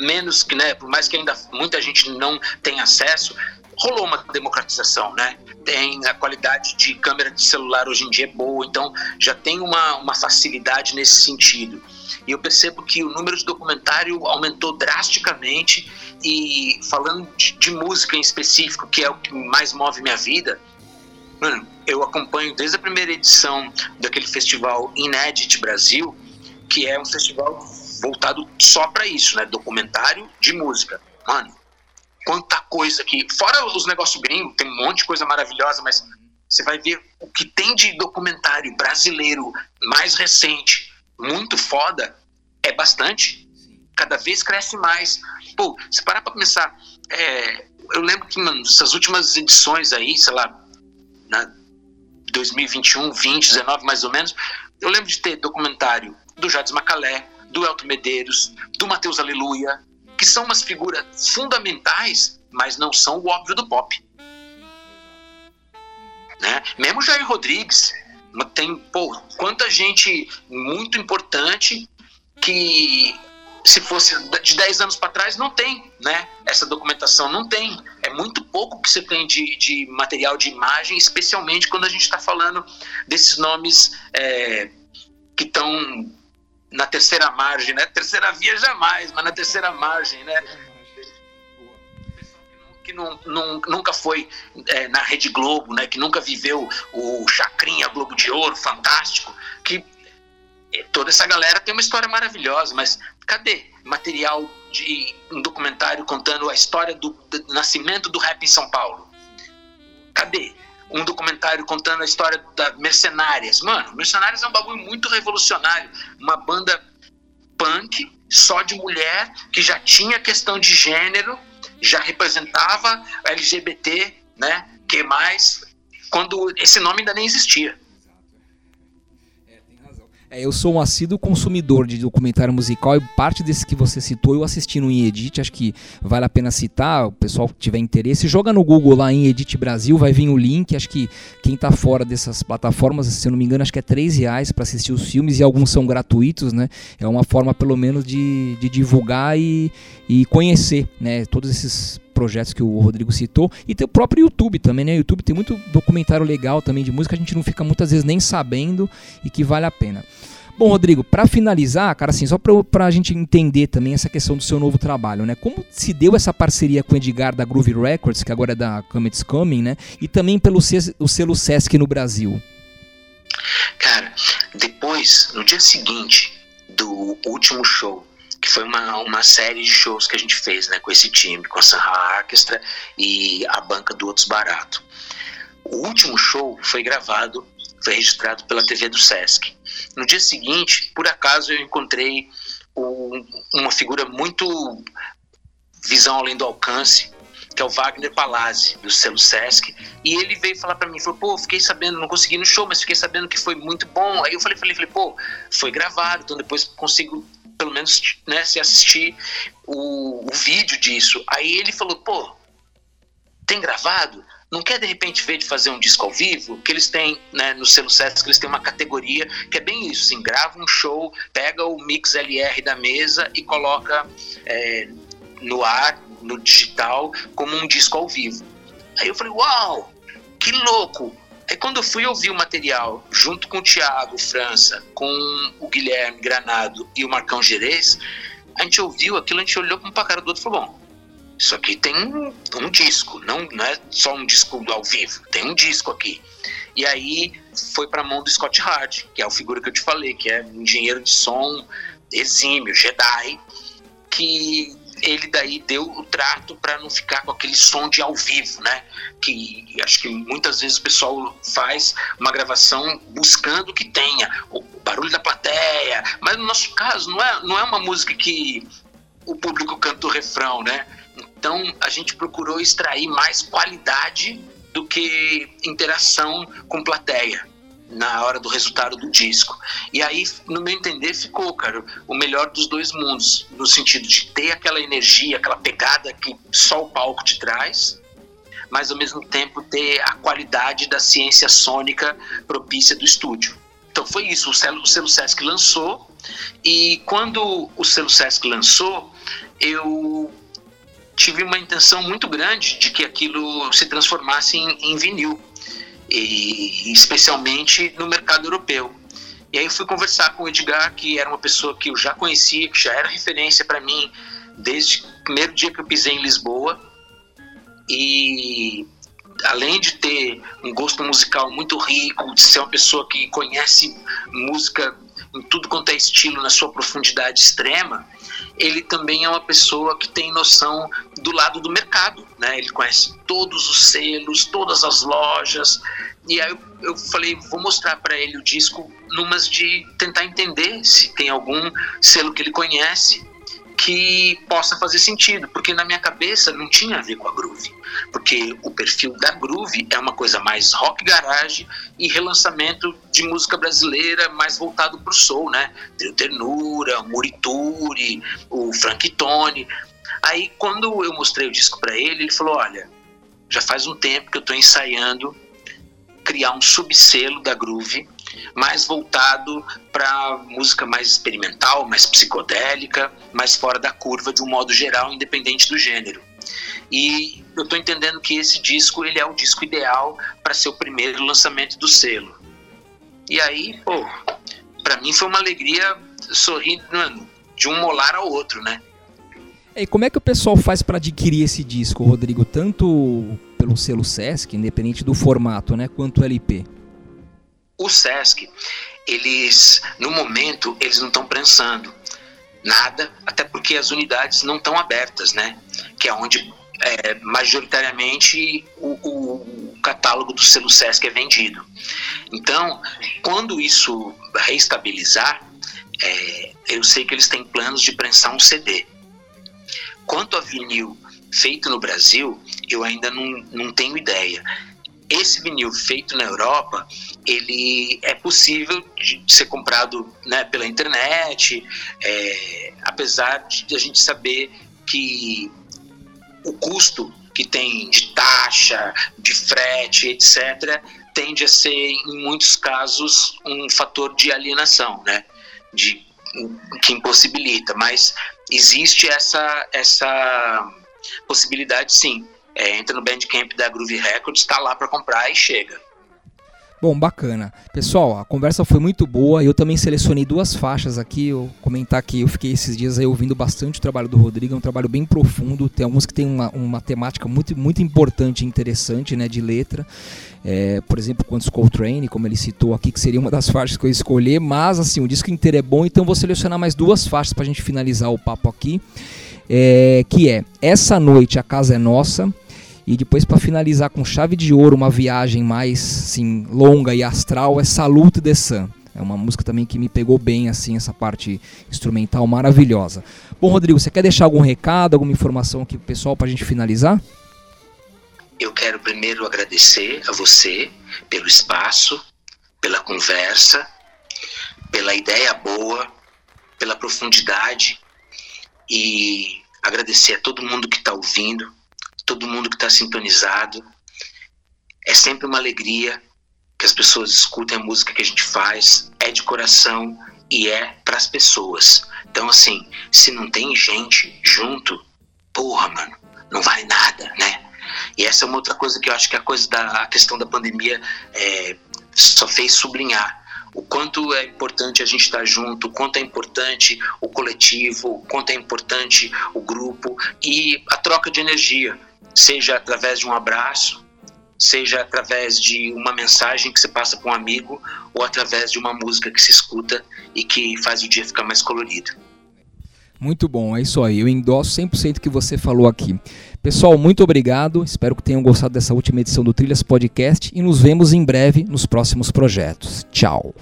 menos que, né, por mais que ainda muita gente não tenha acesso, rolou uma democratização, né? Tem a qualidade de câmera de celular hoje em dia é boa, então já tem uma, uma facilidade nesse sentido. E eu percebo que o número de documentário aumentou drasticamente e falando de, de música em específico, que é o que mais move minha vida, mano, eu acompanho desde a primeira edição daquele festival Inédit Brasil, que é um festival voltado só para isso, né? Documentário de música. Mano, quanta coisa que. Fora os negócios gringos, tem um monte de coisa maravilhosa, mas você vai ver o que tem de documentário brasileiro mais recente, muito foda, é bastante. Cada vez cresce mais. Pô, se parar pra começar. É, eu lembro que, mano, essas últimas edições aí, sei lá, na 2021, 20, 19 mais ou menos, eu lembro de ter documentário do Jades Macalé, do Elton Medeiros, do Matheus Aleluia, que são umas figuras fundamentais, mas não são o óbvio do pop. Né? Mesmo Jair Rodrigues, tem pô, quanta gente muito importante que se fosse de 10 anos para trás não tem, né? Essa documentação não tem. É muito pouco que você tem de, de material de imagem, especialmente quando a gente está falando desses nomes é, que estão na terceira margem, né? Terceira via jamais, mas na terceira margem, né? Que não, não, nunca foi é, na Rede Globo, né? Que nunca viveu o Chacrinha Globo de Ouro, fantástico. Que é, toda essa galera tem uma história maravilhosa, mas cadê material de um documentário contando a história do, do nascimento do rap em São Paulo? Cadê? Um documentário contando a história da Mercenárias. Mano, Mercenárias é um bagulho muito revolucionário. Uma banda punk, só de mulher, que já tinha questão de gênero, já representava LGBT, né? Que mais? Quando esse nome ainda nem existia. É, eu sou um assíduo consumidor de documentário musical e parte desse que você citou eu assisti no Inedit, acho que vale a pena citar, o pessoal que tiver interesse, joga no Google lá em Edit Brasil, vai vir o link, acho que quem está fora dessas plataformas, se eu não me engano, acho que é 3 reais para assistir os filmes e alguns são gratuitos, né? É uma forma pelo menos de, de divulgar e, e conhecer, né? Todos esses projetos que o Rodrigo citou e tem o próprio YouTube também, né? O YouTube tem muito documentário legal também de música, a gente não fica muitas vezes nem sabendo e que vale a pena. Bom, Rodrigo, para finalizar, cara, assim, só para a gente entender também essa questão do seu novo trabalho, né? Como se deu essa parceria com o Edgar da Groove Records, que agora é da Comets Coming, né? E também pelo o selo Sesc no Brasil? Cara, depois, no dia seguinte do último show, que foi uma, uma série de shows que a gente fez, né, com esse time, com a Sanha Orchestra e a banca do Outros Barato. O último show foi gravado foi registrado pela TV do Sesc. No dia seguinte, por acaso, eu encontrei um, uma figura muito visão além do alcance, que é o Wagner Palazzi, do selo Sesc, e ele veio falar para mim, falou, pô, fiquei sabendo, não consegui no show, mas fiquei sabendo que foi muito bom. Aí eu falei, falei, falei, pô, foi gravado, então depois consigo pelo menos né, se assistir o, o vídeo disso. Aí ele falou, pô, tem gravado? não quer de repente ver de fazer um disco ao vivo, que eles têm, né, no selo Sesc, eles têm uma categoria que é bem isso, assim, grava um show, pega o mix LR da mesa e coloca é, no ar, no digital, como um disco ao vivo. Aí eu falei, uau, que louco! Aí quando eu fui ouvir o material, junto com o Thiago França, com o Guilherme Granado e o Marcão Gerês, a gente ouviu aquilo, a gente olhou para um cara do outro e falou, bom, isso aqui tem um, um disco, não, não é só um disco ao vivo, tem um disco aqui. E aí foi para a mão do Scott Hard, que é a figura que eu te falei, que é um engenheiro de som exímio, Jedi, que ele daí deu o trato para não ficar com aquele som de ao vivo, né? Que acho que muitas vezes o pessoal faz uma gravação buscando que tenha o barulho da plateia, mas no nosso caso não é, não é uma música que o público canta o refrão, né? Então a gente procurou extrair mais qualidade do que interação com plateia na hora do resultado do disco. E aí, no meu entender, ficou, cara, o melhor dos dois mundos, no sentido de ter aquela energia, aquela pegada que só o palco te traz, mas ao mesmo tempo ter a qualidade da ciência sônica propícia do estúdio. Então foi isso, o selo, o selo Sesc lançou, e quando o selo Sesc lançou, eu tive uma intenção muito grande de que aquilo se transformasse em, em vinil, e especialmente no mercado europeu. E aí eu fui conversar com o Edgar, que era uma pessoa que eu já conhecia, que já era referência para mim desde o primeiro dia que eu pisei em Lisboa. E além de ter um gosto musical muito rico, de ser uma pessoa que conhece música em tudo quanto é estilo na sua profundidade extrema, ele também é uma pessoa que tem noção do lado do mercado, né? Ele conhece todos os selos, todas as lojas. E aí eu, eu falei, vou mostrar para ele o disco numas de tentar entender se tem algum selo que ele conhece que possa fazer sentido, porque na minha cabeça não tinha a ver com a groove, porque o perfil da groove é uma coisa mais rock garage e relançamento de música brasileira mais voltado para o soul, né? Trio Ternura, Murituri, o Frank Tone. Aí quando eu mostrei o disco para ele, ele falou: "Olha, já faz um tempo que eu estou ensaiando criar um subselo da groove mais voltado para música mais experimental, mais psicodélica, mais fora da curva de um modo geral, independente do gênero. E eu estou entendendo que esse disco ele é o disco ideal para ser o primeiro lançamento do selo. E aí, pô, para mim foi uma alegria sorrir de um molar ao outro, né? E como é que o pessoal faz para adquirir esse disco, Rodrigo? Tanto pelo selo Sesc, independente do formato, né, quanto LP? O SESC, eles, no momento, eles não estão prensando nada, até porque as unidades não estão abertas, né? Que é onde é, majoritariamente o, o, catálogo do selo Sesc é vendido. Então, quando isso reestabilizar, é, eu sei que eles têm planos de prensar um CD. Quanto a vinil feito no Brasil, eu ainda não, não tenho ideia esse vinil feito na Europa, ele é possível de ser comprado né, pela internet, é, apesar de a gente saber que o custo que tem de taxa, de frete, etc., tende a ser, em muitos casos, um fator de alienação, né? De, que impossibilita, mas existe essa, essa possibilidade sim. É, entra no Bandcamp da Groove Records, está lá para comprar e chega. Bom, bacana. Pessoal, a conversa foi muito boa. Eu também selecionei duas faixas aqui. Eu comentar que eu fiquei esses dias aí ouvindo bastante o trabalho do Rodrigo. É um trabalho bem profundo. Tem alguns que tem uma, uma temática muito, muito importante e interessante, né, de letra. É, por exemplo, Quantos Coltrane, como ele citou aqui, que seria uma das faixas que eu escolher. Mas, assim, o disco inteiro é bom, então vou selecionar mais duas faixas para a gente finalizar o papo aqui. É, que é Essa Noite a Casa é Nossa e depois para finalizar com chave de ouro, uma viagem mais assim, longa e astral é Salute de Sun. É uma música também que me pegou bem assim essa parte instrumental maravilhosa. Bom, Rodrigo, você quer deixar algum recado, alguma informação aqui pro pessoal para a gente finalizar? Eu quero primeiro agradecer a você pelo espaço, pela conversa, pela ideia boa, pela profundidade e agradecer a todo mundo que está ouvindo, todo mundo que está sintonizado. É sempre uma alegria que as pessoas escutem a música que a gente faz, é de coração e é para as pessoas. Então, assim, se não tem gente junto, porra, mano, não vale nada, né? E essa é uma outra coisa que eu acho que a coisa da a questão da pandemia é, só fez sublinhar o quanto é importante a gente estar junto, o quanto é importante o coletivo, o quanto é importante o grupo e a troca de energia seja através de um abraço, seja através de uma mensagem que você passa para um amigo ou através de uma música que se escuta e que faz o dia ficar mais colorido. Muito bom, é isso aí. Eu endosso 100% que você falou aqui. Pessoal, muito obrigado. Espero que tenham gostado dessa última edição do Trilhas Podcast e nos vemos em breve nos próximos projetos. Tchau.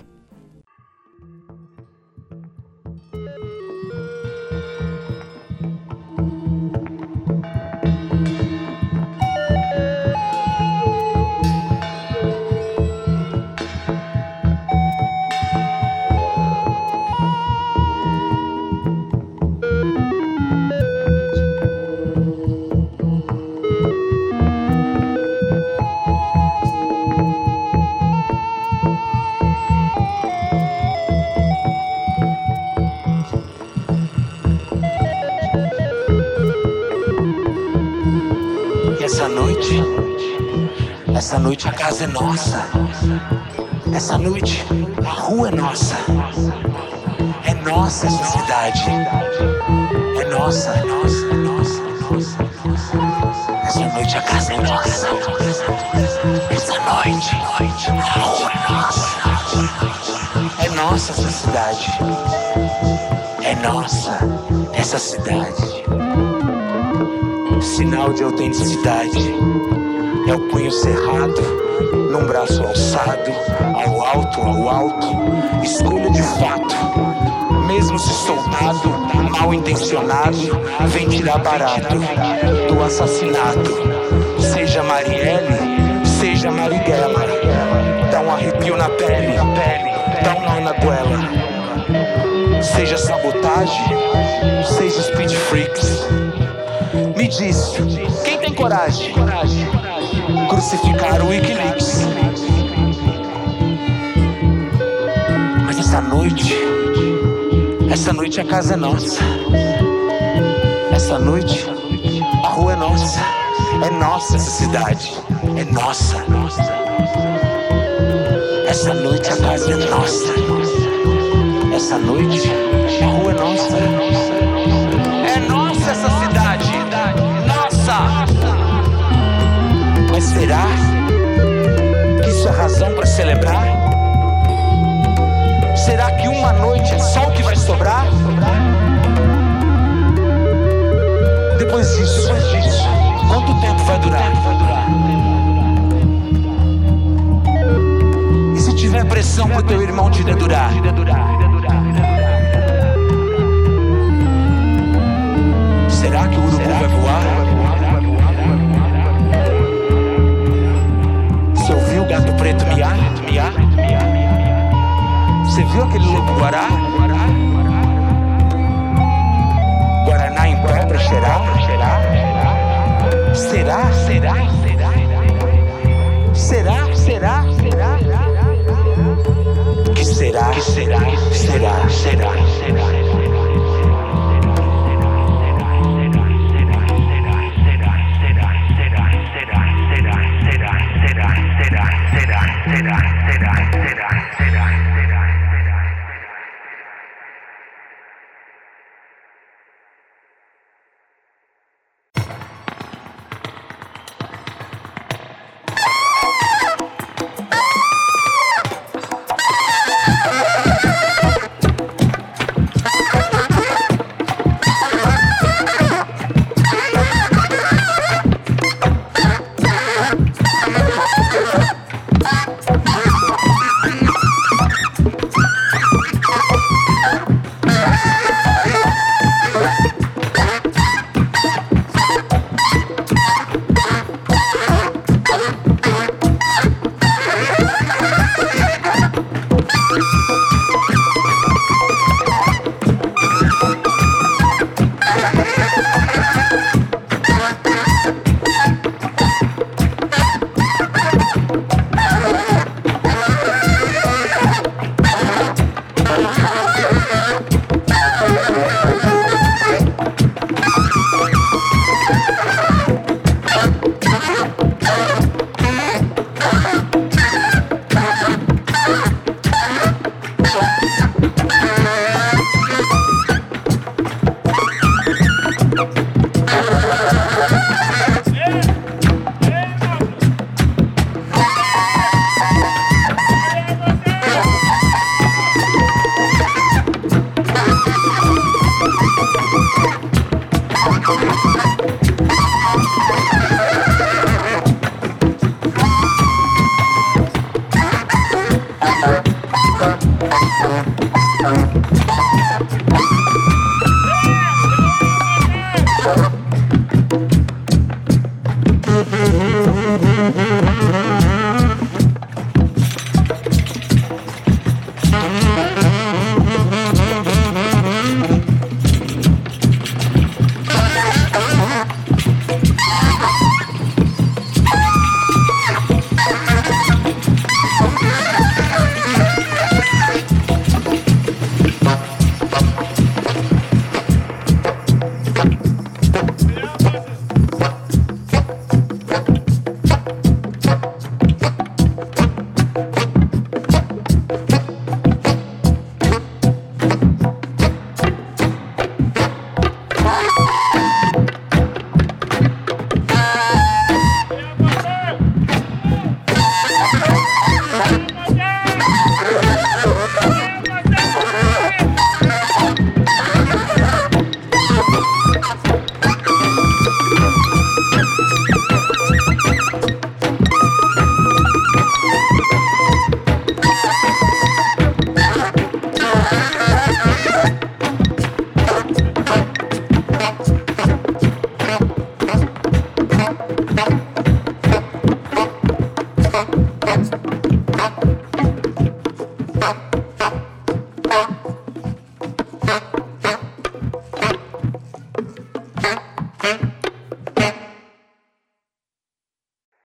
Essa noite a casa é nossa. Essa noite a rua é nossa. É nossa essa cidade. É nossa, é nossa, é nossa, é nossa. Essa noite a casa é nossa. Essa noite a rua é nossa. É nossa essa cidade. É nossa essa cidade. Sinal de autenticidade é o punho cerrado, num braço alçado, ao alto, ao alto, escolha de fato. Mesmo se soldado, mal intencionado, vem tirar barato do assassinato. Seja Marielle, seja Marighella, dá um arrepio na pele, dá um nó na goela. Seja sabotagem, seja speed freaks. Me diz, quem tem coragem? Crucificar o Wikileaks. Mas essa noite, essa noite a casa é nossa. Essa noite, a rua é nossa. É nossa essa cidade. É nossa. Essa noite a casa é nossa. Essa noite, a rua é nossa. Será que isso é razão para celebrar? Será que uma noite é só o que vai sobrar? Depois disso, quanto tempo vai durar? E se tiver pressão pro teu irmão te dedurar? Você viu aquele lobo guará? Guaraná em pé pra cheirar? Será? Será? Será? Será? Será? Que será? Que será? Será? Será? Será?